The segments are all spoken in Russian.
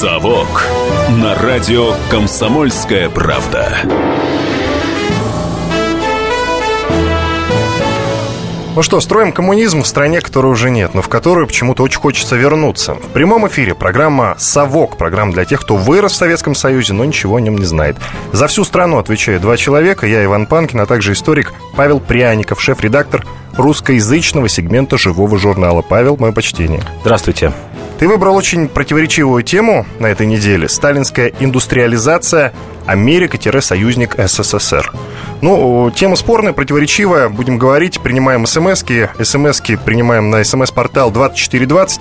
«Совок» на радио «Комсомольская правда». Ну что, строим коммунизм в стране, которой уже нет, но в которую почему-то очень хочется вернуться. В прямом эфире программа «Совок», программа для тех, кто вырос в Советском Союзе, но ничего о нем не знает. За всю страну отвечаю два человека, я Иван Панкин, а также историк Павел Пряников, шеф-редактор русскоязычного сегмента живого журнала. Павел, мое почтение. Здравствуйте. Ты выбрал очень противоречивую тему на этой неделе. Сталинская индустриализация, Америка-союзник СССР. Ну, тема спорная, противоречивая. Будем говорить, принимаем смс-ки. смс-ки принимаем на смс-портал 2420.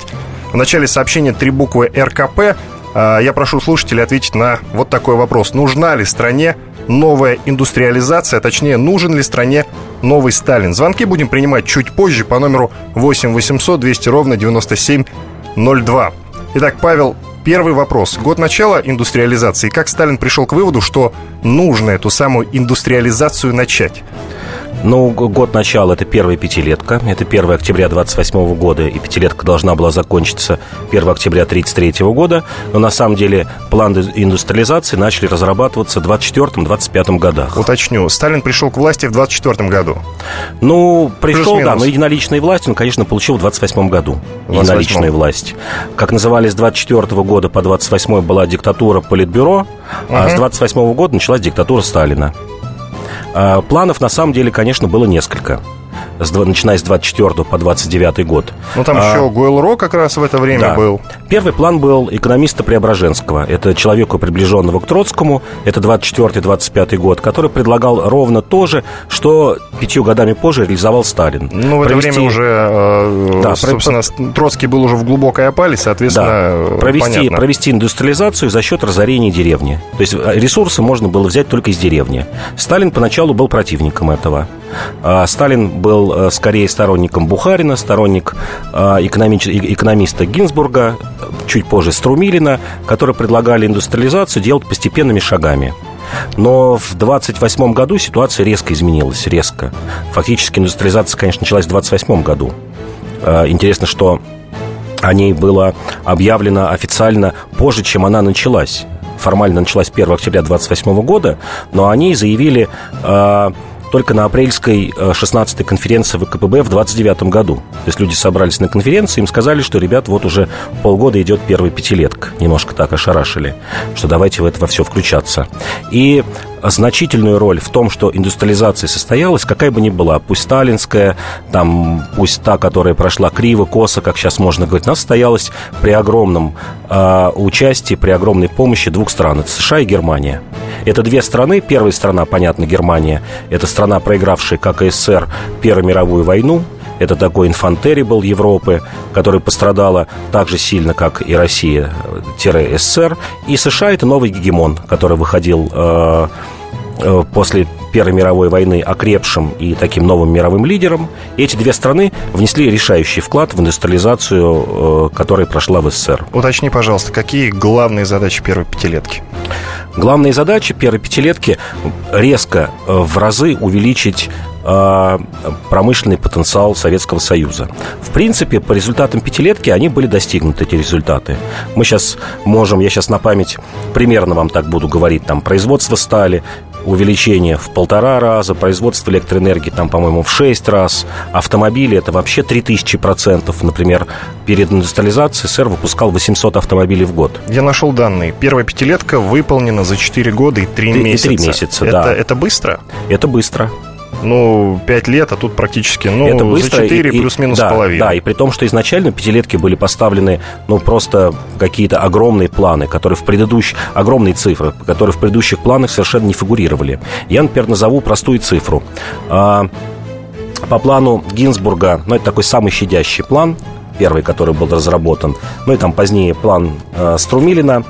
В начале сообщения три буквы РКП. А, я прошу слушателей ответить на вот такой вопрос. Нужна ли стране новая индустриализация, точнее, нужен ли стране новый Сталин? Звонки будем принимать чуть позже по номеру 8 800 200 ровно 97 02. Итак, Павел, первый вопрос. Год начала индустриализации. Как Сталин пришел к выводу, что нужно эту самую индустриализацию начать? Ну, год начала – это первая пятилетка. Это 1 октября 28 года, и пятилетка должна была закончиться 1 октября 33 года. Но на самом деле план индустриализации начали разрабатываться в 24-25 годах. Уточню, Сталин пришел к власти в 24 году? Ну, пришел, да, но единоличной власть он, конечно, получил в 28 году. 28 единоличную власть. Как называли с 24 года по 28 была диктатура Политбюро, угу. а с 28 года началась диктатура Сталина. А, планов на самом деле, конечно, было несколько с, начиная с 24 по 29 год. Ну, там а, еще Гойл-Ро как раз в это время да. был. Первый план был экономиста Преображенского. Это человеку, приближенного к Троцкому. Это 24-25 год, который предлагал ровно то же, что пятью годами позже реализовал Сталин. Ну, в провести... это время уже, э, да, собственно, про... Троцкий был уже в глубокой опале, соответственно, да. провести, провести индустриализацию за счет разорения деревни. То есть э, ресурсы можно было взять только из деревни. Сталин поначалу был противником этого. А Сталин был э, скорее сторонником Бухарина, сторонник э, экономиста Гинзбурга, чуть позже Струмилина, которые предлагали индустриализацию делать постепенными шагами. Но в 28 году ситуация резко изменилась, резко. Фактически индустриализация, конечно, началась в 28 году. Э, интересно, что о ней было объявлено официально позже, чем она началась. Формально началась 1 октября 28 года, но они заявили только на апрельской 16-й э, конференции ВКПБ в 29 году. То есть люди собрались на конференции, им сказали, что, ребят, вот уже полгода идет первый пятилетка. Немножко так ошарашили, что давайте в это во все включаться. И значительную роль в том, что индустриализация состоялась, какая бы ни была, пусть сталинская, там, пусть та, которая прошла криво, косо, как сейчас можно говорить, она состоялась при огромном э, участии, при огромной помощи двух стран, это США и Германия. Это две страны. Первая страна, понятно, Германия. Это страна, проигравшая, как и СССР, Первую мировую войну. Это такой инфантерибл Европы, который пострадала так же сильно, как и Россия-СССР. И США – это новый гегемон, который выходил э, после Первой мировой войны окрепшим и таким новым мировым лидером. Эти две страны внесли решающий вклад в индустриализацию, э, которая прошла в СССР. Уточни, пожалуйста, какие главные задачи первой пятилетки? Главные задачи первой пятилетки резко э, в разы увеличить э, промышленный потенциал Советского Союза. В принципе, по результатам пятилетки они были достигнуты, эти результаты. Мы сейчас можем, я сейчас на память примерно вам так буду говорить, там, производство стали, увеличение в полтора раза, производство электроэнергии там, по-моему, в шесть раз, автомобили это вообще 3000 процентов. Например, перед индустриализацией СССР выпускал 800 автомобилей в год. Я нашел данные. Первая пятилетка выполнена за 4 года и 3 месяца. И 3 месяца, это, да. Это быстро? Это быстро ну, 5 лет, а тут практически, ну, это быстро, за 4 плюс-минус да, половину. Да, и при том, что изначально пятилетки были поставлены, ну, просто какие-то огромные планы, которые в предыдущих, огромные цифры, которые в предыдущих планах совершенно не фигурировали. Я, например, назову простую цифру. А, по плану Гинзбурга, ну, это такой самый щадящий план, первый, который был разработан, ну, и там позднее план э, Струмилина,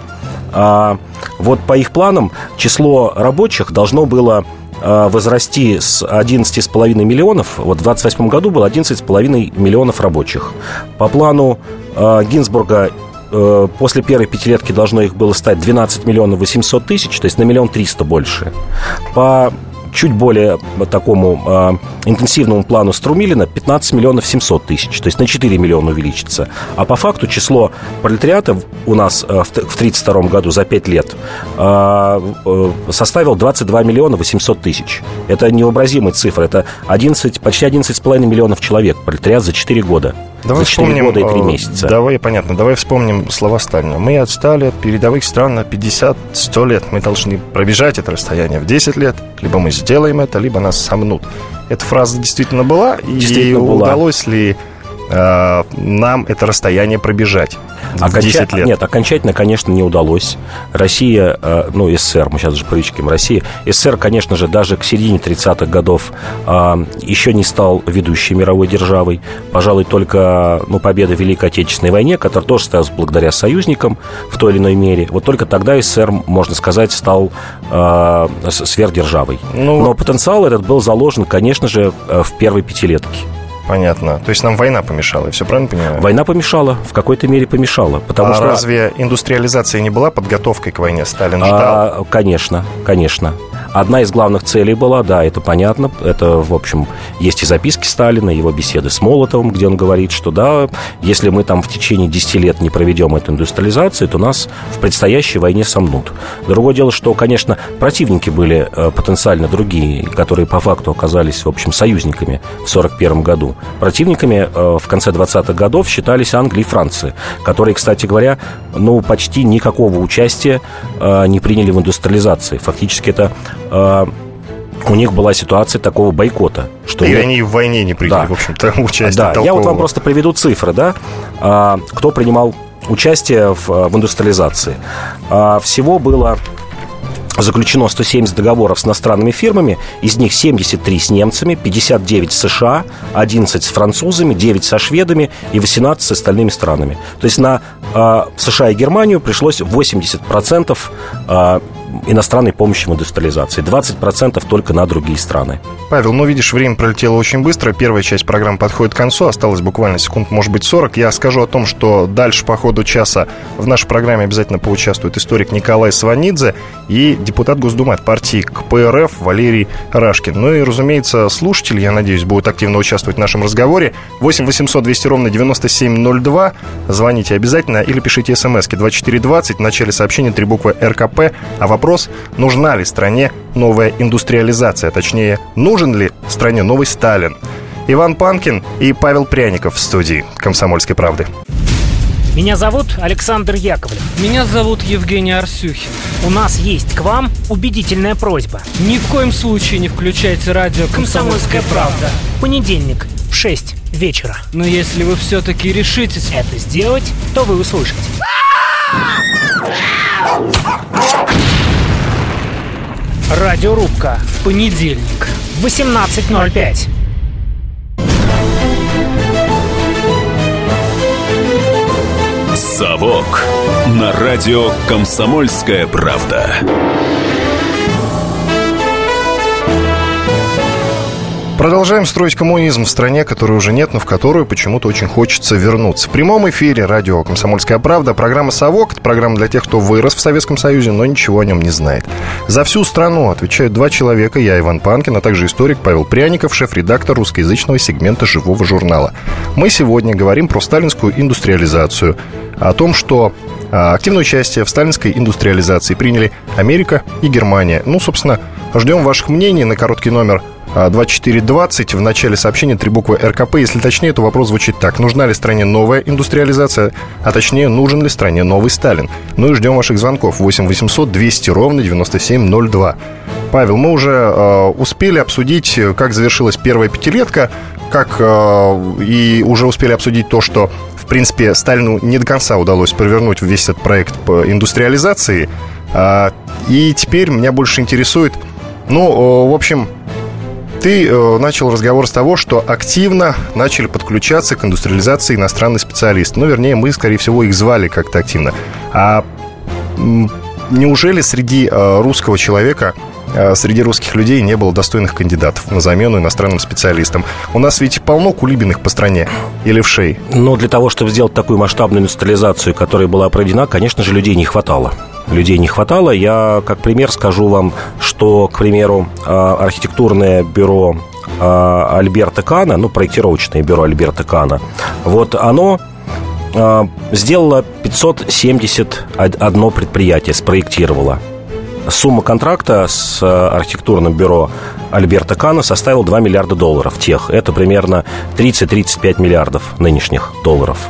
а, вот по их планам число рабочих должно было возрасти с 11,5 миллионов, вот в 28 году было 11,5 миллионов рабочих. По плану э, Гинзбурга э, после первой пятилетки должно их было стать 12 миллионов 800 тысяч, то есть на миллион триста больше. По чуть более такому э, интенсивному плану Струмилина 15 миллионов 700 тысяч, то есть на 4 миллиона увеличится. А по факту число пролетариата у нас э, в 1932 году за 5 лет э, э, составил 22 миллиона 800 тысяч. Это невообразимая цифра, это 11, почти 11,5 миллионов человек пролетариат за 4 года. Давай за 4 вспомним, года и 3 э, месяца. Давай, понятно, давай вспомним слова Сталина. Мы отстали от передовых стран на 50-100 лет. Мы должны пробежать это расстояние в 10 лет. Либо мы сделаем это, либо нас сомнут. Эта фраза действительно была? Действительно и была. удалось ли э, нам это расстояние пробежать в Оконча- 10 лет? Нет, окончательно, конечно, не удалось. Россия, э, ну, СССР, мы сейчас же привычким Россия. СССР, конечно же, даже к середине 30-х годов э, еще не стал ведущей мировой державой. Пожалуй, только ну, победа в Великой Отечественной войне, которая тоже состоялась благодаря союзникам в той или иной мере. Вот только тогда СССР, можно сказать, стал э, сверхдержавой. Ну, Но потенциал этот был заложен, конечно же, э, в первой пятилетке. Понятно. То есть нам война помешала, я все правильно понимаю? Война помешала, в какой-то мере помешала. Потому а что разве индустриализация не была подготовкой к войне? Сталин ждал. А, конечно, конечно. Одна из главных целей была, да, это понятно. Это, в общем, есть и записки Сталина, его беседы с Молотовым, где он говорит, что да, если мы там в течение 10 лет не проведем эту индустриализацию, то нас в предстоящей войне сомнут. Другое дело, что, конечно, противники были э, потенциально другие, которые по факту оказались, в общем, союзниками в 1941 году. Противниками э, в конце 20-х годов считались Англия и Франция, которые, кстати говоря, ну, почти никакого участия э, не приняли в индустриализации. Фактически это у них была ситуация такого бойкота. Что И не- они в войне не приняли, Да. в общем-то, участие да, я вот толкового. вам просто приведу цифры, да, А, кто принимал участие в, в индустриализации. А, Всего было заключено 170 договоров с иностранными фирмами, из них 73 с немцами, 59 с США, 11 с французами, 9 со шведами и 18 с остальными странами. То есть на э, США и Германию пришлось 80% э, иностранной помощи в индустриализации, 20% только на другие страны. Павел, ну, видишь, время пролетело очень быстро. Первая часть программы подходит к концу. Осталось буквально секунд, может быть, 40. Я скажу о том, что дальше по ходу часа в нашей программе обязательно поучаствует историк Николай Сванидзе и депутат Госдумы от партии КПРФ Валерий Рашкин. Ну и, разумеется, слушатели, я надеюсь, будут активно участвовать в нашем разговоре. 8 800 200 ровно 9702. Звоните обязательно или пишите смс 2420. В начале сообщения три буквы РКП. А вопрос, нужна ли стране новая индустриализация? Точнее, нужен ли стране новый Сталин? Иван Панкин и Павел Пряников в студии «Комсомольской правды». Меня зовут Александр Яковлев. Меня зовут Евгений Арсюхин. У нас есть к вам убедительная просьба. Ни в коем случае не включайте радио «Комсомольская правда». В понедельник в 6 вечера Но если вы все-таки решитесь... это сделать, то вы услышите. Радиорубка В понедельник. в 18.05. «Совок» на радио «Комсомольская правда». Продолжаем строить коммунизм в стране, которой уже нет, но в которую почему-то очень хочется вернуться. В прямом эфире радио «Комсомольская правда» программа «Совок». Это программа для тех, кто вырос в Советском Союзе, но ничего о нем не знает. За всю страну отвечают два человека. Я, Иван Панкин, а также историк Павел Пряников, шеф-редактор русскоязычного сегмента «Живого журнала». Мы сегодня говорим про сталинскую индустриализацию, о том, что а, активное участие в сталинской индустриализации приняли Америка и Германия. Ну, собственно, ждем ваших мнений на короткий номер 2420. В начале сообщения три буквы РКП. Если точнее, то вопрос звучит так. Нужна ли стране новая индустриализация? А точнее, нужен ли стране новый Сталин? Ну и ждем ваших звонков. 8 800 200 ровно 9702. Павел, мы уже э, успели обсудить, э, как завершилась первая пятилетка, как э, и уже успели обсудить то, что в принципе, Сталину не до конца удалось провернуть весь этот проект по индустриализации. А, И теперь меня больше интересует, ну, э, в общем, ты э, начал разговор с того, что активно начали подключаться к индустриализации иностранные специалисты. Ну, вернее, мы, скорее всего, их звали как-то активно. А неужели среди э, русского человека э, среди русских людей не было достойных кандидатов на замену иностранным специалистам. У нас ведь полно кулибиных по стране и левшей. Но для того, чтобы сделать такую масштабную индустриализацию, которая была проведена, конечно же, людей не хватало. Людей не хватало. Я, как пример, скажу вам, что, к примеру, архитектурное бюро Альберта Кана, ну, проектировочное бюро Альберта Кана, вот оно сделало 571 предприятие, спроектировало. Сумма контракта с архитектурным бюро Альберта Кана составила 2 миллиарда долларов тех. Это примерно 30-35 миллиардов нынешних долларов.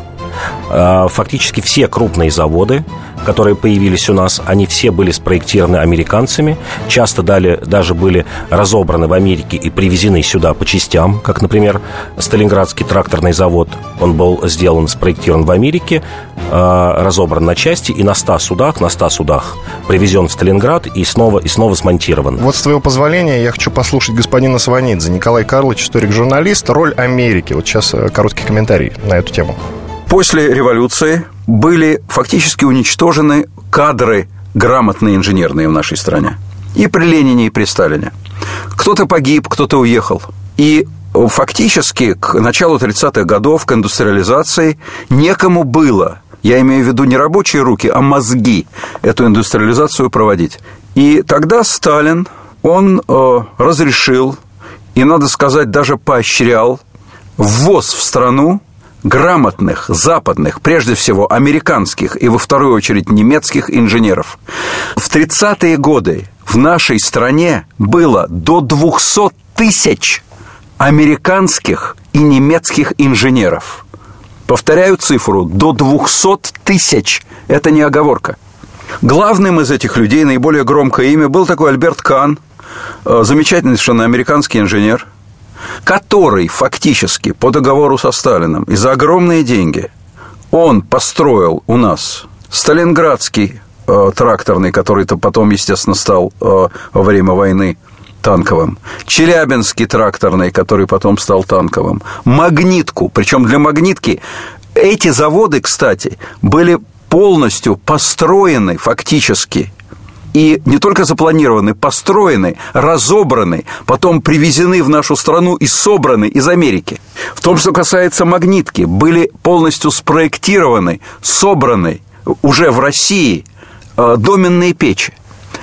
А, фактически все крупные заводы, которые появились у нас, они все были спроектированы американцами, часто дали, даже были разобраны в Америке и привезены сюда по частям, как, например, Сталинградский тракторный завод. Он был сделан, спроектирован в Америке, а, разобран на части и на 100 судах, на 100 судах привезен в Сталинград и снова, и снова смонтирован. Вот с твоего позволения я хочу послушать господина Сванидзе. Николай Карлович, историк-журналист. Роль Америки. Вот сейчас э, короткий комментарий на эту тему. После революции были фактически уничтожены кадры грамотные инженерные в нашей стране. И при Ленине, и при Сталине. Кто-то погиб, кто-то уехал. И фактически к началу 30-х годов, к индустриализации, некому было, я имею в виду не рабочие руки, а мозги, эту индустриализацию проводить. И тогда Сталин, он э, разрешил, и, надо сказать, даже поощрял ввоз в страну грамотных, западных, прежде всего американских и во вторую очередь немецких инженеров. В 30-е годы в нашей стране было до 200 тысяч американских и немецких инженеров. Повторяю цифру, до 200 тысяч. Это не оговорка. Главным из этих людей, наиболее громкое имя, был такой Альберт Кан, э, замечательный совершенно американский инженер – который фактически по договору со Сталином и за огромные деньги он построил у нас Сталинградский э, тракторный, который-то потом, естественно, стал э, во время войны танковым, Челябинский тракторный, который потом стал танковым, Магнитку, причем для Магнитки эти заводы, кстати, были полностью построены фактически и не только запланированы, построены, разобраны, потом привезены в нашу страну и собраны из Америки. В том, что касается магнитки, были полностью спроектированы, собраны уже в России э, доменные печи.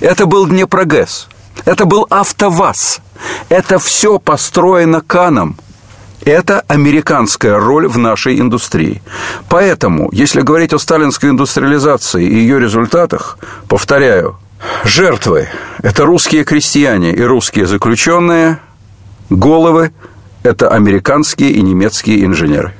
Это был Днепрогэс, это был АвтоВАЗ, это все построено Каном, это американская роль в нашей индустрии. Поэтому, если говорить о сталинской индустриализации и ее результатах, повторяю, Жертвы – это русские крестьяне и русские заключенные. Головы – это американские и немецкие инженеры.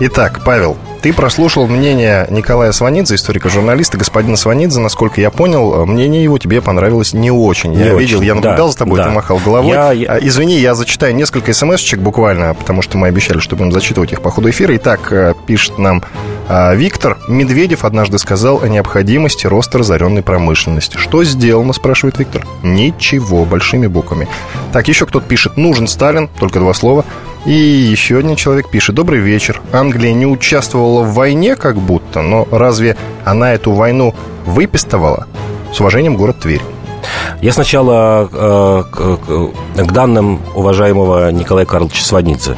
Итак, Павел, ты прослушал мнение Николая Сванидзе, историка-журналиста, господина Сванидзе. Насколько я понял, мнение его тебе понравилось не очень. Не я очень. видел, я наблюдал да, за тобой, да. ты махал головой. Я, я... А, извини, я зачитаю несколько смс-чек буквально, потому что мы обещали, что будем зачитывать их по ходу эфира. Итак, э, пишет нам а, Виктор Медведев однажды сказал о необходимости роста разоренной промышленности. Что сделано, спрашивает Виктор? Ничего, большими буквами. Так, еще кто-то пишет, нужен Сталин, только два слова. И еще один человек пишет, добрый вечер. Англия не участвовала в войне как будто, но разве она эту войну выпистывала? С уважением, город Тверь. Я сначала э, к, к данным уважаемого Николая Карловича Сванидзе.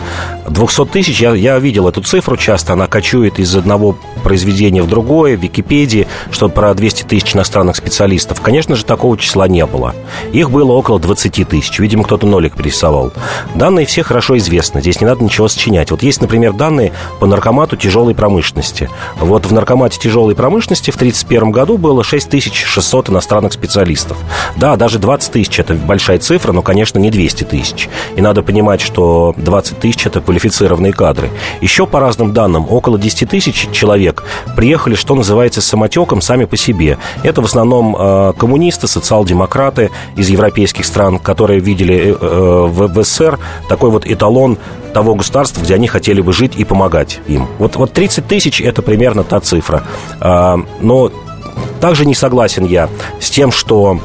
200 тысяч, я, я видел эту цифру часто, она кочует из одного произведения в другое, в Википедии, что про 200 тысяч иностранных специалистов. Конечно же, такого числа не было. Их было около 20 тысяч. Видимо, кто-то нолик перерисовал. Данные все хорошо известны, здесь не надо ничего сочинять. Вот есть, например, данные по наркомату тяжелой промышленности. Вот в наркомате тяжелой промышленности в 1931 году было 6600 иностранных специалистов. Да, даже 20 тысяч – это большая цифра, но, конечно, не 200 тысяч. И надо понимать, что 20 тысяч – это квалифицированные кадры. Еще, по разным данным, около 10 тысяч человек приехали, что называется, самотеком сами по себе. Это в основном э, коммунисты, социал-демократы из европейских стран, которые видели э, э, в СССР такой вот эталон того государства, где они хотели бы жить и помогать им. Вот, вот 30 тысяч – это примерно та цифра. А, но также не согласен я с тем, что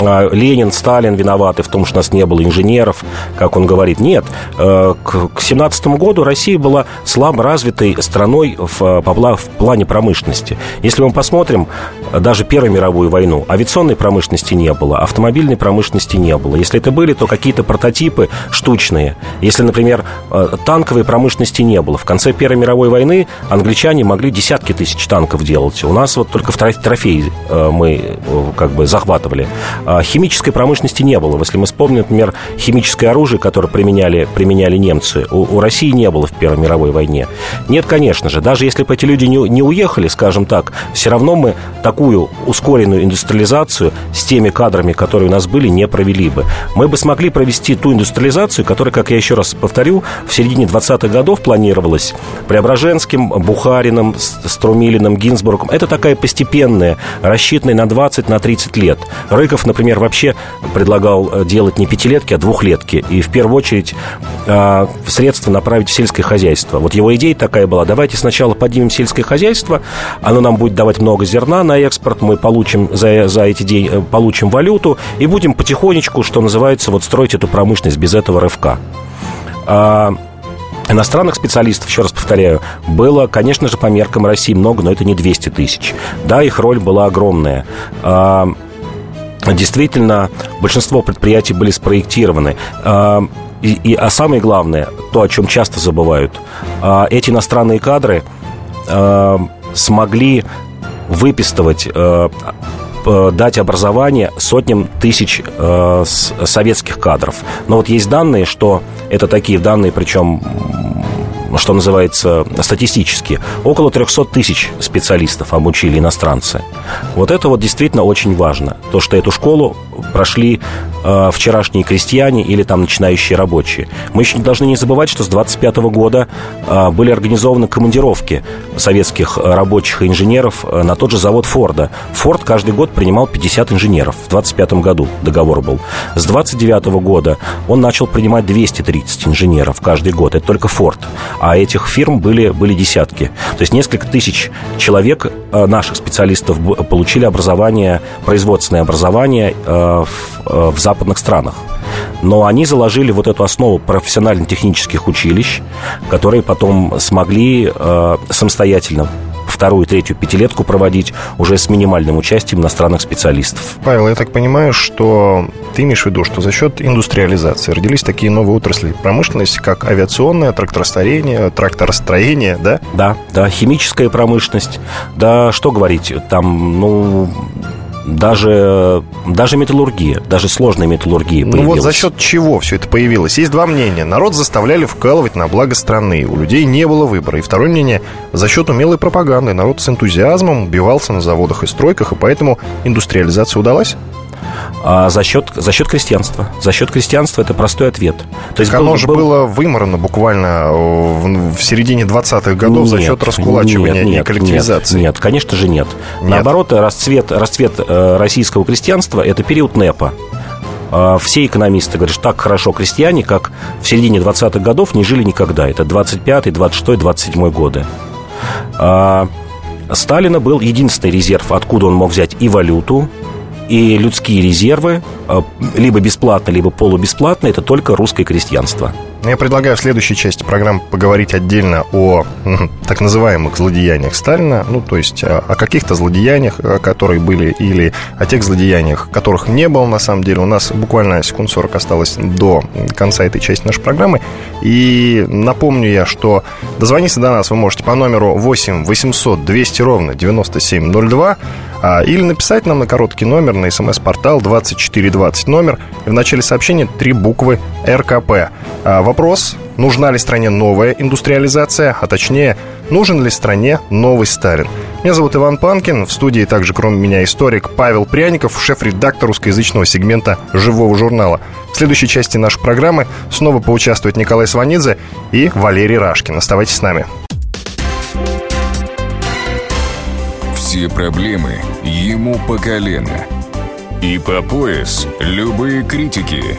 Ленин, Сталин виноваты в том, что у нас не было инженеров, как он говорит. Нет, э, к 17 году Россия была слабо развитой страной в, в плане промышленности. Если мы посмотрим даже Первую мировую войну, авиационной промышленности не было, автомобильной промышленности не было. Если это были, то какие-то прототипы штучные. Если, например, э, танковой промышленности не было. В конце Первой мировой войны англичане могли десятки тысяч танков делать. У нас вот только в трофей э, мы как бы захватывали. А химической промышленности не было. Если мы вспомним, например, химическое оружие, которое применяли, применяли немцы, у, у России не было в Первой мировой войне. Нет, конечно же. Даже если бы эти люди не, не уехали, скажем так, все равно мы такую ускоренную индустриализацию с теми кадрами, которые у нас были, не провели бы. Мы бы смогли провести ту индустриализацию, которая, как я еще раз повторю, в середине 20-х годов планировалась Преображенским, Бухариным, Струмилиным, Гинзбургом. Это такая постепенная, рассчитанная на 20-30 на 30 лет. Рыков, например, вообще предлагал э, делать не пятилетки, а двухлетки. И в первую очередь э, средства направить в сельское хозяйство. Вот его идея такая была, давайте сначала поднимем сельское хозяйство, оно нам будет давать много зерна на экспорт, мы получим за, за эти деньги, э, получим валюту и будем потихонечку, что называется, вот строить эту промышленность без этого рывка. А, Иностранных специалистов, еще раз повторяю, было, конечно же, по меркам России много, но это не 200 тысяч. Да, их роль была огромная. Действительно, большинство предприятий были спроектированы. А, и, и, а самое главное, то, о чем часто забывают, а, эти иностранные кадры а, смогли выпистывать дать образование сотням тысяч советских кадров. Но вот есть данные, что это такие данные, причем что называется, статистически, около 300 тысяч специалистов обучили иностранцы. Вот это вот действительно очень важно. То, что эту школу прошли э, вчерашние крестьяне или там начинающие рабочие. Мы еще должны не забывать, что с 25 года э, были организованы командировки советских рабочих и инженеров э, на тот же завод Форда. Форд каждый год принимал 50 инженеров. В 25 году договор был. С 29 года он начал принимать 230 инженеров каждый год. Это только Форд а этих фирм были, были десятки. То есть несколько тысяч человек, э, наших специалистов, получили образование, производственное образование э, в, э, в западных странах. Но они заложили вот эту основу профессионально-технических училищ, которые потом смогли самостоятельно вторую, третью пятилетку проводить уже с минимальным участием иностранных специалистов. Павел, я так понимаю, что ты имеешь в виду, что за счет индустриализации родились такие новые отрасли промышленности, как авиационное, тракторостроение, тракторостроение, да? Да, да, химическая промышленность. Да, что говорить, там, ну, даже, даже металлургия, даже сложная металлургия появилась. Ну вот за счет чего все это появилось? Есть два мнения. Народ заставляли вкалывать на благо страны. У людей не было выбора. И второе мнение, за счет умелой пропаганды. Народ с энтузиазмом убивался на заводах и стройках, и поэтому индустриализация удалась? А за счет, за счет крестьянства. За счет крестьянства это простой ответ. То есть оно был, же был... было выморано буквально в, в середине 20-х годов нет, за счет раскулачивания нет, и коллективизации. Нет, нет, конечно же нет. нет. Наоборот, расцвет, расцвет э, российского крестьянства – это период НЭПа а, все экономисты говорят, что так хорошо крестьяне, как в середине 20-х годов не жили никогда. Это 25-й, 26-й, 27-й годы. А Сталина был единственный резерв, откуда он мог взять и валюту, и людские резервы, а, либо бесплатно, либо полубесплатно, это только русское крестьянство. Я предлагаю в следующей части программы поговорить отдельно о так называемых злодеяниях Сталина, ну, то есть о, о каких-то злодеяниях, которые были, или о тех злодеяниях, которых не было на самом деле. У нас буквально секунд 40 осталось до конца этой части нашей программы. И напомню я, что дозвониться до нас вы можете по номеру 8 800 200 ровно 9702 а, или написать нам на короткий номер на смс-портал 2420 номер. И в начале сообщения три буквы РКП. А, вопрос, нужна ли стране новая индустриализация, а точнее, нужен ли стране новый Сталин. Меня зовут Иван Панкин. В студии также, кроме меня, историк Павел Пряников, шеф-редактор русскоязычного сегмента «Живого журнала». В следующей части нашей программы снова поучаствует Николай Сванидзе и Валерий Рашкин. Оставайтесь с нами. Все проблемы ему по колено. И по пояс любые критики.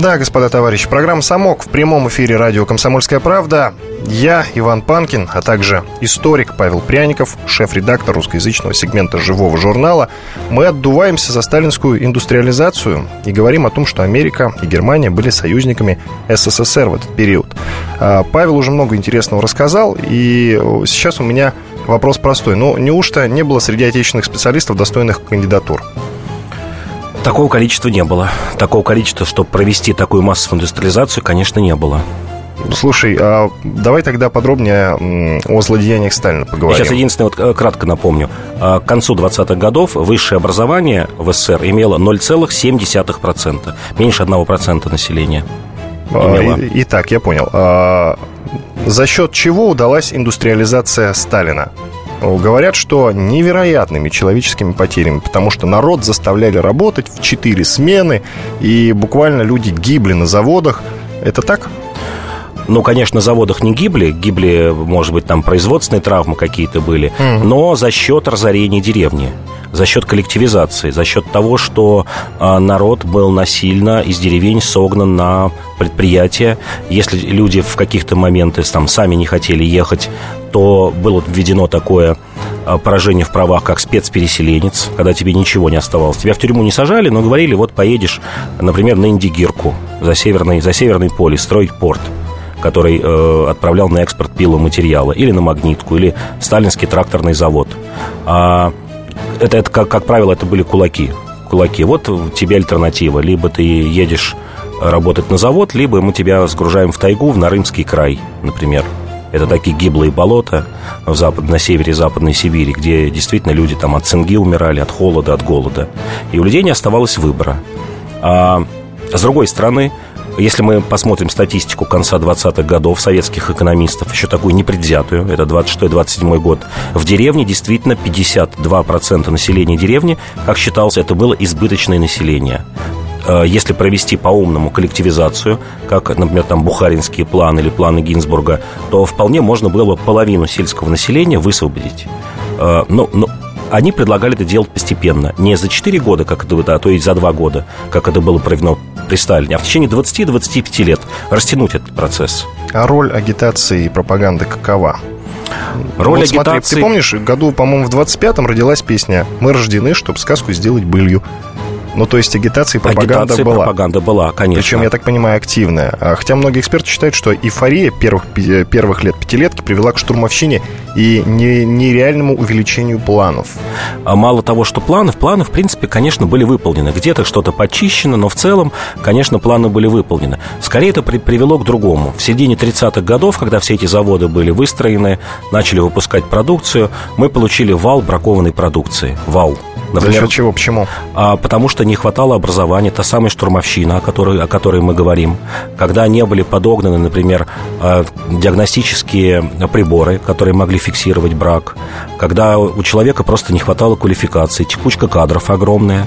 Да, господа товарищи, программа «Самок» в прямом эфире радио «Комсомольская правда». Я, Иван Панкин, а также историк Павел Пряников, шеф-редактор русскоязычного сегмента «Живого журнала». Мы отдуваемся за сталинскую индустриализацию и говорим о том, что Америка и Германия были союзниками СССР в этот период. А, Павел уже много интересного рассказал, и сейчас у меня вопрос простой. Ну, неужто не было среди отечественных специалистов достойных кандидатур? Такого количества не было. Такого количества, чтобы провести такую массовую индустриализацию, конечно, не было. Слушай, а давай тогда подробнее о злодеяниях Сталина поговорим. Я сейчас единственное, вот э, кратко напомню. А, к концу 20-х годов высшее образование в СССР имело 0,7%. Меньше 1% населения. А, имело. Итак, я понял. А, за счет чего удалась индустриализация Сталина? Говорят, что невероятными человеческими потерями, потому что народ заставляли работать в четыре смены, и буквально люди гибли на заводах. Это так? Ну, конечно, на заводах не гибли, гибли, может быть, там производственные травмы какие-то были, mm но за счет разорения деревни за счет коллективизации, за счет того, что а, народ был насильно из деревень согнан на предприятия. Если люди в каких-то моменты там, сами не хотели ехать, то было введено такое а, поражение в правах, как спецпереселенец, когда тебе ничего не оставалось. Тебя в тюрьму не сажали, но говорили, вот поедешь, например, на Индигирку за северный, за северный поле строить порт который э, отправлял на экспорт пиломатериала, или на магнитку, или сталинский тракторный завод. А это, это как, как правило, это были кулаки. Кулаки. Вот тебе альтернатива. Либо ты едешь работать на завод, либо мы тебя сгружаем в тайгу, в Нарымский край, например. Это такие гиблые болота в запад, на севере Западной Сибири, где действительно люди там от цинги умирали, от холода, от голода. И у людей не оставалось выбора. А с другой стороны, если мы посмотрим статистику конца 20-х годов советских экономистов, еще такую непредвзятую, это 26-27 год, в деревне действительно 52% населения деревни, как считалось, это было избыточное население э, если провести по-умному коллективизацию, как, например, там Бухаринские планы или планы Гинзбурга, то вполне можно было половину сельского населения высвободить. Э, но, но они предлагали это делать постепенно. Не за 4 года, как это, а то и за 2 года, как это было проведено при Сталине, а в течение 20-25 лет растянуть этот процесс. А роль агитации и пропаганды какова? Роль вот агитации... Смотри, ты помнишь, году, по-моему, в 25-м родилась песня «Мы рождены, чтобы сказку сделать былью». Ну, то есть агитация и пропаганда агитация была. пропаганда была, конечно. Причем, я так понимаю, активная. А, хотя многие эксперты считают, что эйфория первых, первых лет пятилетки привела к штурмовщине и нереальному увеличению планов. А мало того, что планы, планы, в принципе, конечно, были выполнены. Где-то что-то почищено, но в целом, конечно, планы были выполнены. Скорее, это при, привело к другому. В середине 30-х годов, когда все эти заводы были выстроены, начали выпускать продукцию, мы получили вал бракованной продукции. Вал Например, За счет чего? Почему? А, потому что не хватало образования, та самая штурмовщина, о которой, о которой мы говорим. Когда не были подогнаны, например, а, диагностические приборы, которые могли фиксировать брак. Когда у человека просто не хватало квалификации, текучка кадров огромная.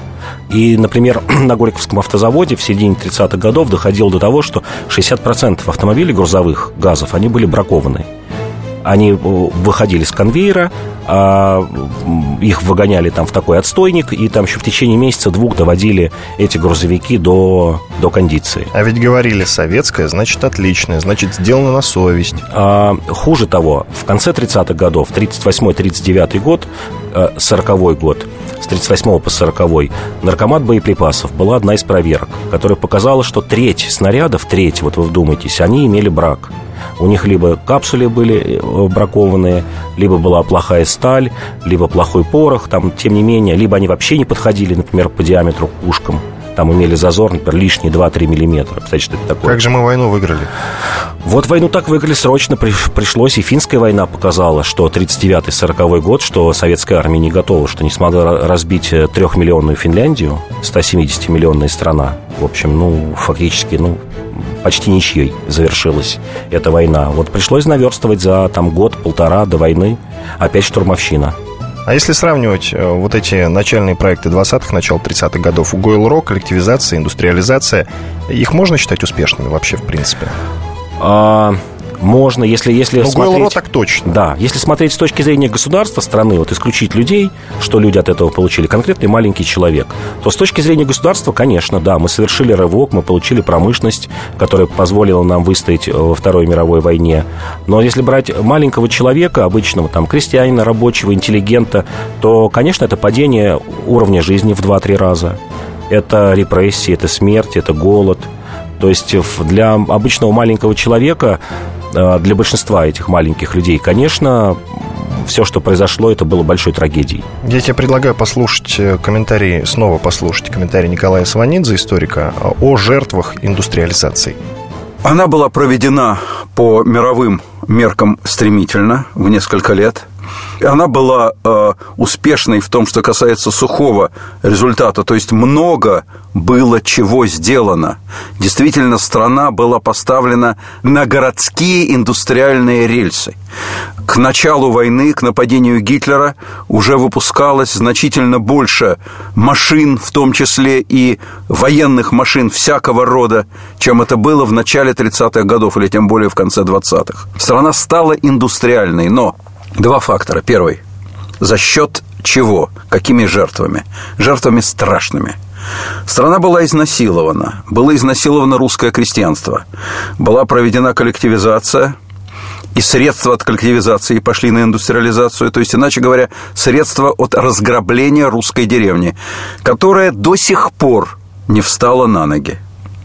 И, например, на Горьковском автозаводе в середине 30-х годов доходило до того, что 60% автомобилей грузовых газов, они были бракованы. Они э, выходили с конвейера, а их выгоняли там в такой отстойник, и там еще в течение месяца-двух доводили эти грузовики до, до кондиции. А ведь говорили, советская, значит, отличная, значит, сделано на совесть. А, хуже того, в конце 30-х годов, 38-39 год, 40-й э, год, с 38 по 40 наркомат боеприпасов была одна из проверок, которая показала, что треть снарядов, треть, вот вы вдумайтесь, они имели брак. У них либо капсули были э, бракованные, либо была плохая сталь, либо плохой порох, там, тем не менее, либо они вообще не подходили, например, по диаметру к пушкам. там имели зазор, например, лишние 2-3 миллиметра. Представляете, что это такое? Как же мы войну выиграли? Вот войну так выиграли срочно, пришлось. И финская война показала, что 39-40 год, что советская армия не готова, что не смогла разбить э, трехмиллионную Финляндию, 170-миллионная страна. В общем, ну, фактически, ну, почти ничьей завершилась эта война. Вот пришлось наверстывать за там год-полтора до войны опять штурмовщина. А если сравнивать э, вот эти начальные проекты 20-х, начала 30-х годов, Гойл-Рок, коллективизация, индустриализация, их можно считать успешными вообще, в принципе? А, можно, если, если ну, смотреть... так точно. Да, если смотреть с точки зрения государства, страны, вот исключить людей, что люди от этого получили, конкретный маленький человек, то с точки зрения государства, конечно, да, мы совершили рывок, мы получили промышленность, которая позволила нам выстоять э, во Второй мировой войне. Но если брать маленького человека, обычного там крестьянина, рабочего, интеллигента, то, конечно, это падение уровня жизни в 2-3 раза. Это репрессии, это смерть, это голод – то есть для обычного маленького человека для большинства этих маленьких людей, конечно, все, что произошло, это было большой трагедией. Я тебе предлагаю послушать э, комментарий, снова послушать комментарий Николая Сванидзе, историка, о жертвах индустриализации. Она была проведена по мировым меркам стремительно, в несколько лет. Она была э, успешной в том, что касается сухого результата, то есть много было чего сделано. Действительно, страна была поставлена на городские индустриальные рельсы. К началу войны, к нападению Гитлера уже выпускалось значительно больше машин, в том числе и военных машин всякого рода, чем это было в начале 30-х годов или тем более в конце 20-х. Страна стала индустриальной, но Два фактора. Первый. За счет чего? Какими жертвами? Жертвами страшными. Страна была изнасилована. Было изнасиловано русское крестьянство. Была проведена коллективизация, и средства от коллективизации пошли на индустриализацию, то есть, иначе говоря, средства от разграбления русской деревни, которая до сих пор не встала на ноги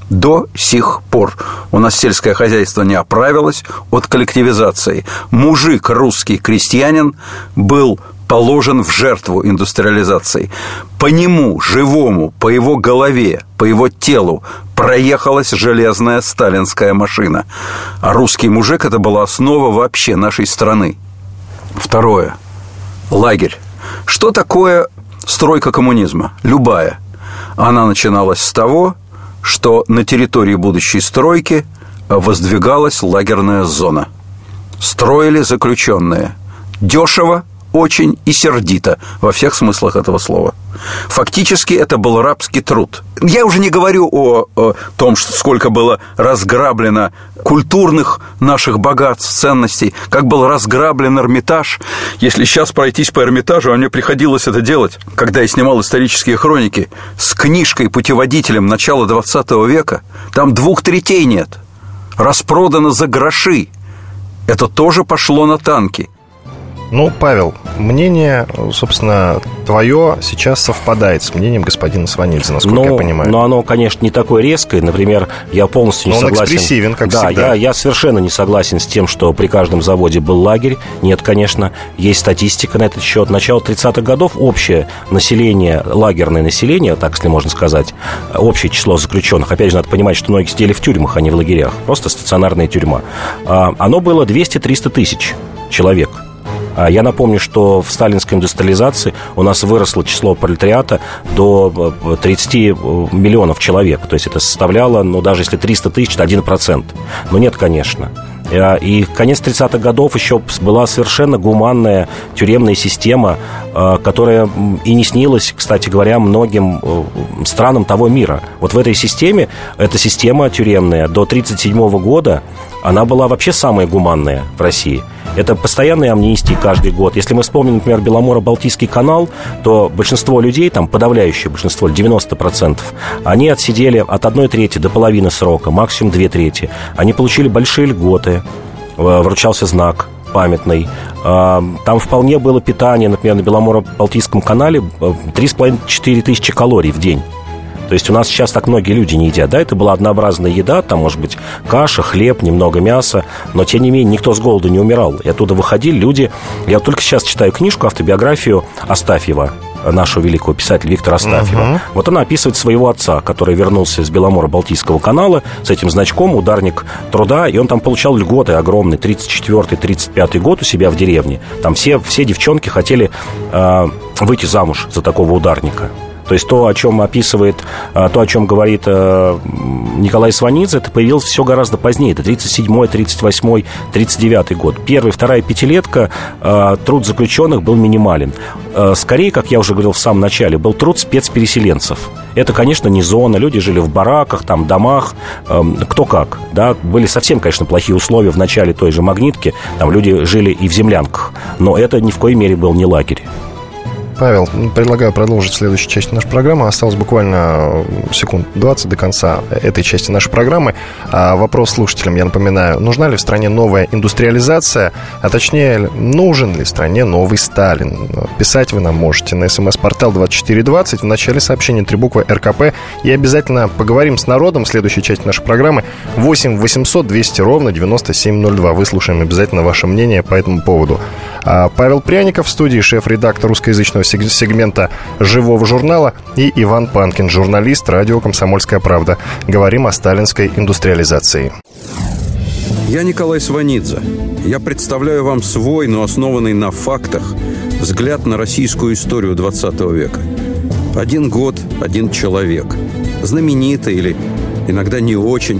до сих пор. У нас сельское хозяйство не оправилось от коллективизации. Мужик, русский крестьянин, был положен в жертву индустриализации. По нему, живому, по его голове, по его телу проехалась железная сталинская машина. А русский мужик – это была основа вообще нашей страны. Второе. Лагерь. Что такое стройка коммунизма? Любая. Она начиналась с того, что на территории будущей стройки воздвигалась лагерная зона. Строили заключенные. Дешево, очень и сердито во всех смыслах этого слова. Фактически это был рабский труд. Я уже не говорю о, о том, что сколько было разграблено культурных наших богатств, ценностей, как был разграблен Эрмитаж. Если сейчас пройтись по Эрмитажу, а мне приходилось это делать, когда я снимал исторические хроники, с книжкой, путеводителем начала 20 века, там двух третей нет. Распродано за гроши. Это тоже пошло на танки. Ну, Павел, мнение, собственно, твое сейчас совпадает с мнением господина Сванидзе, насколько но, я понимаю. Но оно, конечно, не такое резкое. Например, я полностью не но он согласен. экспрессивен, как да, всегда. Я, я совершенно не согласен с тем, что при каждом заводе был лагерь. Нет, конечно, есть статистика на этот счет. Начало 30-х годов общее население, лагерное население, так если можно сказать, общее число заключенных, опять же, надо понимать, что многие сидели в тюрьмах, а не в лагерях, просто стационарная тюрьма, а, оно было 200-300 тысяч человек – я напомню, что в сталинской индустриализации у нас выросло число пролетариата до 30 э, э, миллионов человек. То есть это составляло, ну, даже если 300 тысяч, это 1%. Но нет, конечно. Э, и конец 30-х годов еще была совершенно гуманная тюремная система, которая и не снилась, кстати говоря, многим странам того мира. Вот в этой системе, эта система тюремная до 1937 года, она была вообще самая гуманная в России – это постоянные амнистии каждый год. Если мы вспомним, например, Беломоро-Балтийский канал, то большинство людей, там подавляющее большинство, 90%, они отсидели от одной трети до половины срока, максимум две трети. Они получили большие льготы, э, вручался знак памятный. А, там вполне было питание, например, на Беломоро-Балтийском канале 3,5-4 э, тысячи калорий в день. То есть у нас сейчас так многие люди не едят. Да, это была однообразная еда, там, может быть, каша, хлеб, немного мяса, но, тем не менее, никто с голоду не умирал. И оттуда выходили люди... Я только сейчас читаю книжку, автобиографию Астафьева, нашего великого писателя Виктора Астафьева. Uh-huh. Вот она описывает своего отца, который вернулся с Беломора-Балтийского канала с этим значком «Ударник труда», и он там получал льготы огромные, 34-35 год у себя в деревне. Там все, все девчонки хотели э, выйти замуж за такого ударника. То есть то, о чем описывает, а, то, о чем говорит э, Николай Сванидзе, это появилось все гораздо позднее. Это 37-й, 38-й, 39-й год. Первая, вторая пятилетка э, труд заключенных был минимален. Э, скорее, как я уже говорил в самом начале, был труд спецпереселенцев. Это, конечно, не зона. Люди жили в бараках, там, домах, кто как. Да? Были совсем, конечно, плохие условия в начале той же «Магнитки». Там люди жили и в землянках. Но это ни в коей мере был не лагерь. Павел, предлагаю продолжить следующую часть нашей программы. Осталось буквально э, секунд 20 до конца этой части нашей программы. А вопрос слушателям, я напоминаю, нужна ли в стране новая индустриализация, а точнее, нужен ли в стране новый Сталин? Писать вы нам можете на смс-портал 2420 в начале сообщения три буквы РКП. И обязательно поговорим с народом в следующей части нашей программы 8 800 200 ровно 9702. Выслушаем обязательно ваше мнение по этому поводу. А Павел Пряников в студии, шеф-редактор русскоязычного сегмента «Живого журнала» и Иван Панкин, журналист радио «Комсомольская правда». Говорим о сталинской индустриализации. Я Николай Сванидзе. Я представляю вам свой, но основанный на фактах, взгляд на российскую историю 20 века. Один год, один человек. Знаменитый или иногда не очень,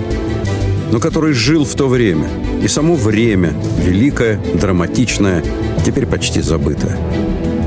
но который жил в то время. И само время, великое, драматичное, теперь почти забытое.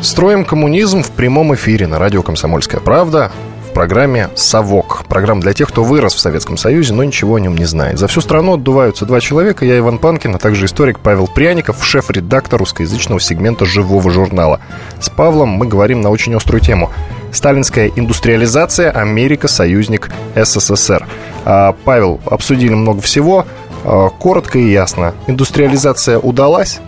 Строим коммунизм в прямом эфире на радио «Комсомольская правда» в программе «Совок». Программа для тех, кто вырос в Советском Союзе, но ничего о нем не знает. За всю страну отдуваются два человека. Я Иван Панкин, а также историк Павел Пряников, шеф-редактор русскоязычного сегмента «Живого журнала». С Павлом мы говорим на очень острую тему. Сталинская индустриализация, Америка, союзник СССР. А, Павел, обсудили много всего. А, коротко и ясно. Индустриализация удалась?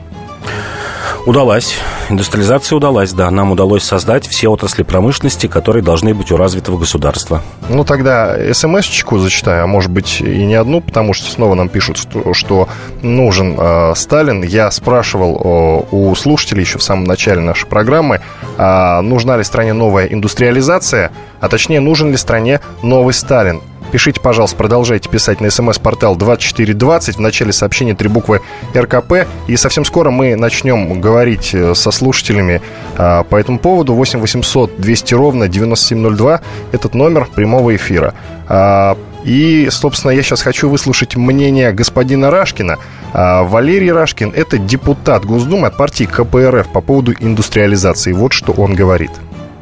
Удалась. Индустриализация удалась, да. Нам удалось создать все отрасли промышленности, которые должны быть у развитого государства. Ну, тогда смс-чку зачитаю, а может быть и не одну, потому что снова нам пишут, что, что нужен э, Сталин. Я спрашивал э, у слушателей еще в самом начале нашей программы, э, нужна ли стране новая индустриализация, а точнее, нужен ли стране новый Сталин. Пишите, пожалуйста, продолжайте писать на смс-портал 2420. В начале сообщения три буквы РКП. И совсем скоро мы начнем говорить э, со слушателями а, по этому поводу. 8 800 200 ровно 9702. Этот номер прямого эфира. А, и, собственно, я сейчас хочу выслушать мнение господина Рашкина. А, Валерий Рашкин – это депутат Госдумы от партии КПРФ по поводу индустриализации. Вот что он говорит –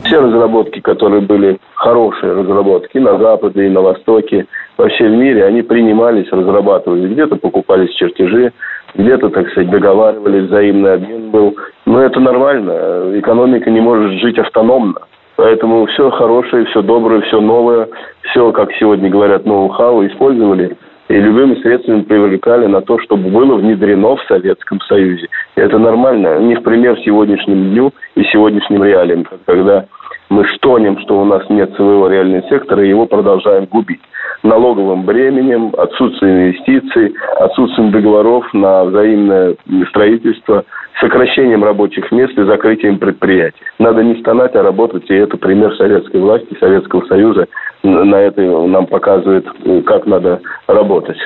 все разработки, которые были хорошие разработки на Западе и на Востоке, вообще в мире, они принимались, разрабатывались. Где-то покупались чертежи, где-то, так сказать, договаривались, взаимный обмен был. Но это нормально. Экономика не может жить автономно. Поэтому все хорошее, все доброе, все новое, все, как сегодня говорят, ноу-хау использовали и любыми средствами привлекали на то, чтобы было внедрено в Советском Союзе. Это нормально, не в пример сегодняшнему дню и сегодняшним реалиям, когда мы стонем, что у нас нет своего реального сектора, и его продолжаем губить. Налоговым бременем, отсутствием инвестиций, отсутствием договоров на взаимное строительство, сокращением рабочих мест и закрытием предприятий. Надо не стонать, а работать, и это пример советской власти, Советского Союза на это нам показывает, как надо работать.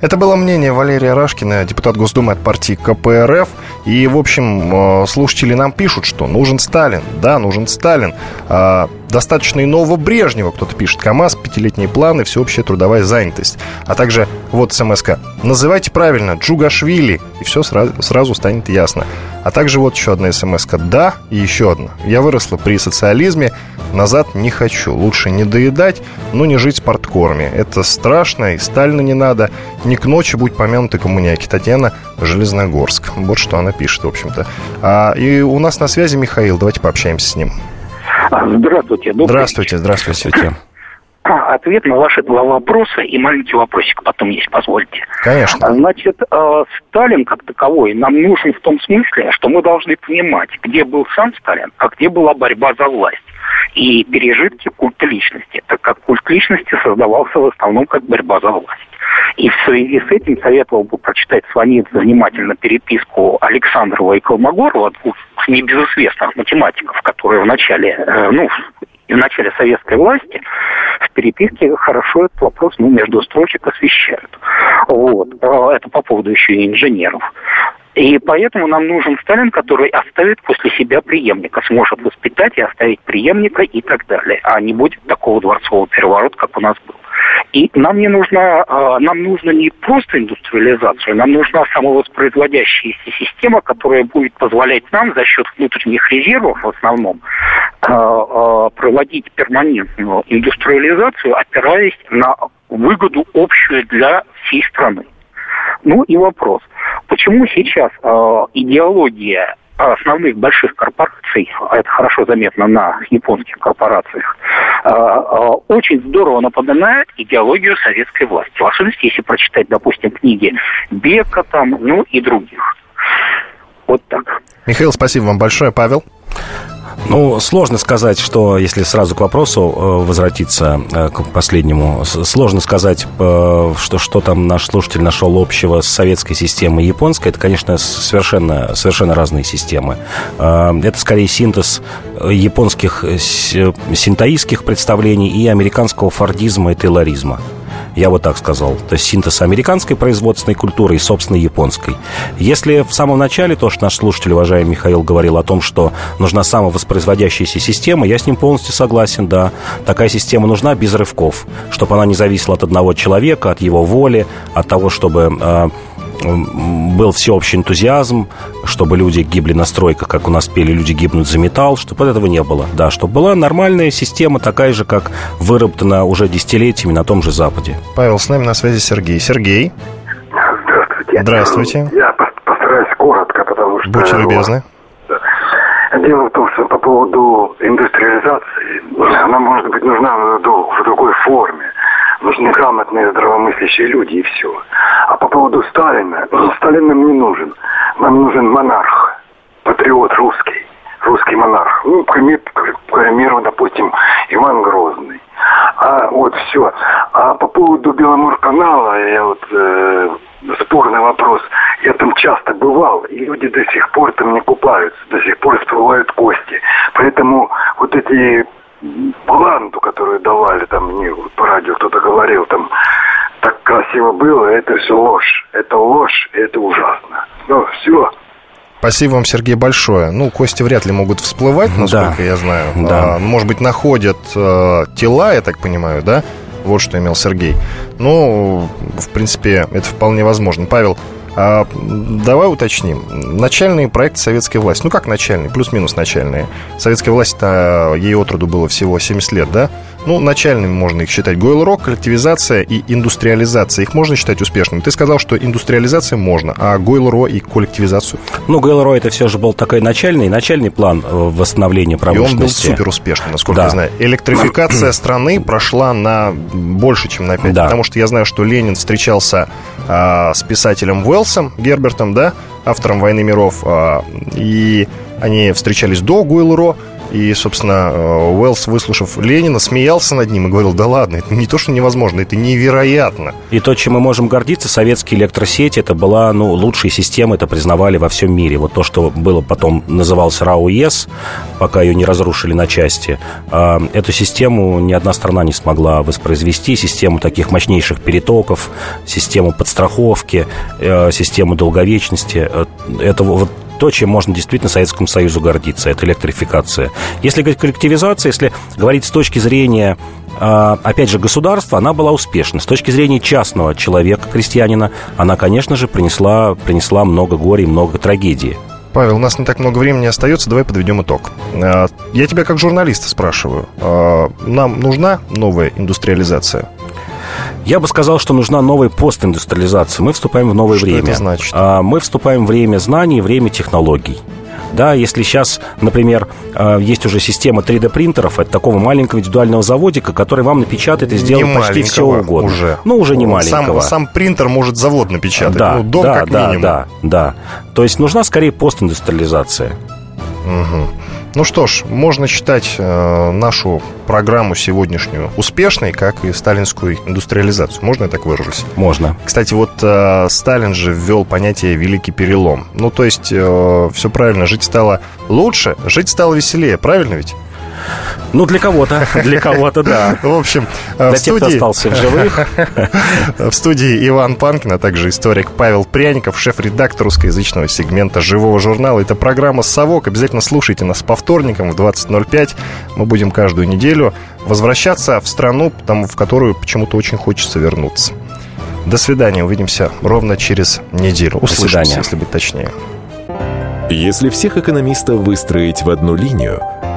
Это было мнение Валерия Рашкина, депутат Госдумы от партии КПРФ. И, в общем, э, слушатели нам пишут, что нужен Сталин. Да, нужен Сталин. А, достаточно и нового Брежнева, кто-то пишет. КАМАЗ, пятилетние планы, всеобщая трудовая занятость. А также вот СМСК. Называйте правильно Джугашвили, и все сразу, сразу станет ясно. А также вот еще одна смс -ка. Да, и еще одна. Я выросла при социализме, назад не хочу. Лучше не доедать, но не жить в спорткорме. Это страшно, и Сталина не надо. Не к ночи будь помянуты коммуняки. Татьяна Железногорск. Вот что она пишет, в общем-то. А, и у нас на связи Михаил. Давайте пообщаемся с ним. А, здравствуйте. Добрый здравствуйте, здравствуйте. ответ на ваши два вопроса и маленький вопросик потом есть, позвольте. Конечно. Значит, э, Сталин как таковой нам нужен в том смысле, что мы должны понимать, где был сам Сталин, а где была борьба за власть и пережитки культа личности, так как культ личности создавался в основном как борьба за власть. И в связи с этим советовал бы прочитать Сванидзе внимательно переписку Александрова и Колмогорова, двух небезызвестных математиков, которые в начале, э, ну, в начале советской власти в переписке хорошо этот вопрос ну, между строчек освещают. Вот. А это по поводу еще и инженеров. И поэтому нам нужен Сталин, который оставит после себя преемника, сможет воспитать и оставить преемника и так далее. А не будет такого дворцового переворота, как у нас был. И нам не нужна, а, нам нужно не просто индустриализация, нам нужна самовоспроизводящаяся система, которая будет позволять нам за счет внутренних резервов в основном а, а, проводить перманентную индустриализацию, опираясь на выгоду общую для всей страны. Ну и вопрос, почему сейчас идеология основных больших корпораций, а это хорошо заметно на японских корпорациях, а, а, очень здорово напоминает идеологию советской власти. В особенности, если прочитать, допустим, книги Бека там, ну и других. Вот так. Михаил, спасибо вам большое. Павел? Ну, сложно сказать, что, если сразу к вопросу э, возвратиться, э, к последнему, сложно сказать, э, что, что там наш слушатель нашел общего с советской системой и японской. Это, конечно, совершенно, совершенно разные системы. Это скорее синтез японских синтаистских представлений и американского фордизма и тейлоризма. Я вот так сказал. То есть синтез американской производственной культуры и собственной японской. Если в самом начале то, что наш слушатель, уважаемый Михаил, говорил о том, что нужна самовоспроизводящаяся система, я с ним полностью согласен, да. Такая система нужна без рывков, чтобы она не зависела от одного человека, от его воли, от того, чтобы а, был всеобщий энтузиазм, чтобы люди гибли на стройках, как у нас пели «Люди гибнут за металл», чтобы этого не было. Да, чтобы была нормальная система, такая же, как выработана уже десятилетиями на том же Западе. Павел, с нами на связи Сергей. Сергей. Здравствуйте. Здравствуйте. Я постараюсь коротко, потому что... Будьте любезны. Дело в том, что по поводу индустриализации, она может быть нужна в другой форме нужны грамотные, здравомыслящие люди и все. А по поводу Сталина, Сталин нам не нужен. Нам нужен монарх, патриот русский, русский монарх. Ну, к примеру, допустим, Иван Грозный. А вот все. А по поводу Беломорканала, я вот э, спорный вопрос. Я там часто бывал, и люди до сих пор там не купаются, до сих пор всплывают кости. Поэтому вот эти баланду, которую давали там мне по радио кто-то говорил, там так красиво было, это все ложь. Это ложь, и это ужасно. Ну, все. Спасибо вам, Сергей, большое. Ну, кости вряд ли могут всплывать, насколько да. я знаю. Да. А, может быть, находят э, тела, я так понимаю, да? Вот что имел Сергей. Ну, в принципе, это вполне возможно. Павел, а, давай уточним. Начальные проекты советской власти. Ну, как начальные? Плюс-минус начальные. Советская власть-то ей отроду было всего 70 лет, да? Ну, начальными можно их считать. Гойл-рок, коллективизация и индустриализация. Их можно считать успешными. Ты сказал, что индустриализация можно, а Гойл-ро и коллективизацию? Ну, Гойл-ро это все же был такой начальный, начальный план э, восстановления промышленности. И он был супер успешный, насколько да. я знаю. Электрификация страны прошла на больше, чем на 5. Да. Потому что я знаю, что Ленин встречался а, с писателем Уэллсом, Гербертом, да, автором «Войны миров», а, и они встречались до Гойл-ро, и, собственно, э, Уэллс, выслушав Ленина, смеялся над ним и говорил, да ладно, это не то, что невозможно, это невероятно. И то, чем мы можем гордиться, советские электросети, это была, ну, лучшая система, это признавали во всем мире. Вот то, что было потом, называлось РАО-ЕС, пока ее не разрушили на части, а, эту систему ни одна страна не смогла воспроизвести, систему таких мощнейших перетоков, систему подстраховки, э, систему долговечности. Э, это вот то, чем можно действительно Советскому Союзу гордиться. Это электрификация. Если говорить коллективизация, если говорить с точки зрения а, опять же, государства, она была успешна. С точки зрения частного человека, крестьянина, она, конечно же, принесла, принесла много горя и много трагедии. Павел, у нас не так много времени остается, давай подведем итог. А, я тебя как журналиста спрашиваю, а, нам нужна новая индустриализация? Я бы сказал, что нужна новая постиндустриализация. Мы вступаем в новое что время. Это значит? А, мы вступаем в время знаний, время технологий. Да, если сейчас, например, э, есть уже система 3D-принтеров, это такого маленького индивидуального заводика, который вам напечатает и сделает Не почти все угодно. Уже. Ну, уже не маленького. Сам, сам принтер может завод напечатать. Да, ну, дом да, как да, минимум. да, да. То есть нужна скорее постиндустриализация. Мгм. Ну что ж, можно считать э, нашу программу сегодняшнюю успешной, как и сталинскую индустриализацию. Можно я так выражусь? Можно. Кстати, вот э, Сталин же ввел понятие «великий перелом». Ну, то есть, все правильно, жить стало лучше, жить стало веселее, правильно ведь? Ну, для кого-то, для кого-то, да. В общем, э, Для в тех, кто студии... остался в живых. В студии Иван Панкин, а также историк Павел Пряников, шеф-редактор русскоязычного сегмента «Живого журнала». Это программа «Совок». Обязательно слушайте нас по вторникам в 20.05. Мы будем каждую неделю возвращаться в страну, потому, в которую почему-то очень хочется вернуться. До свидания. Увидимся ровно через неделю. Услышимся, свидания. если быть точнее. Если всех экономистов выстроить в одну линию,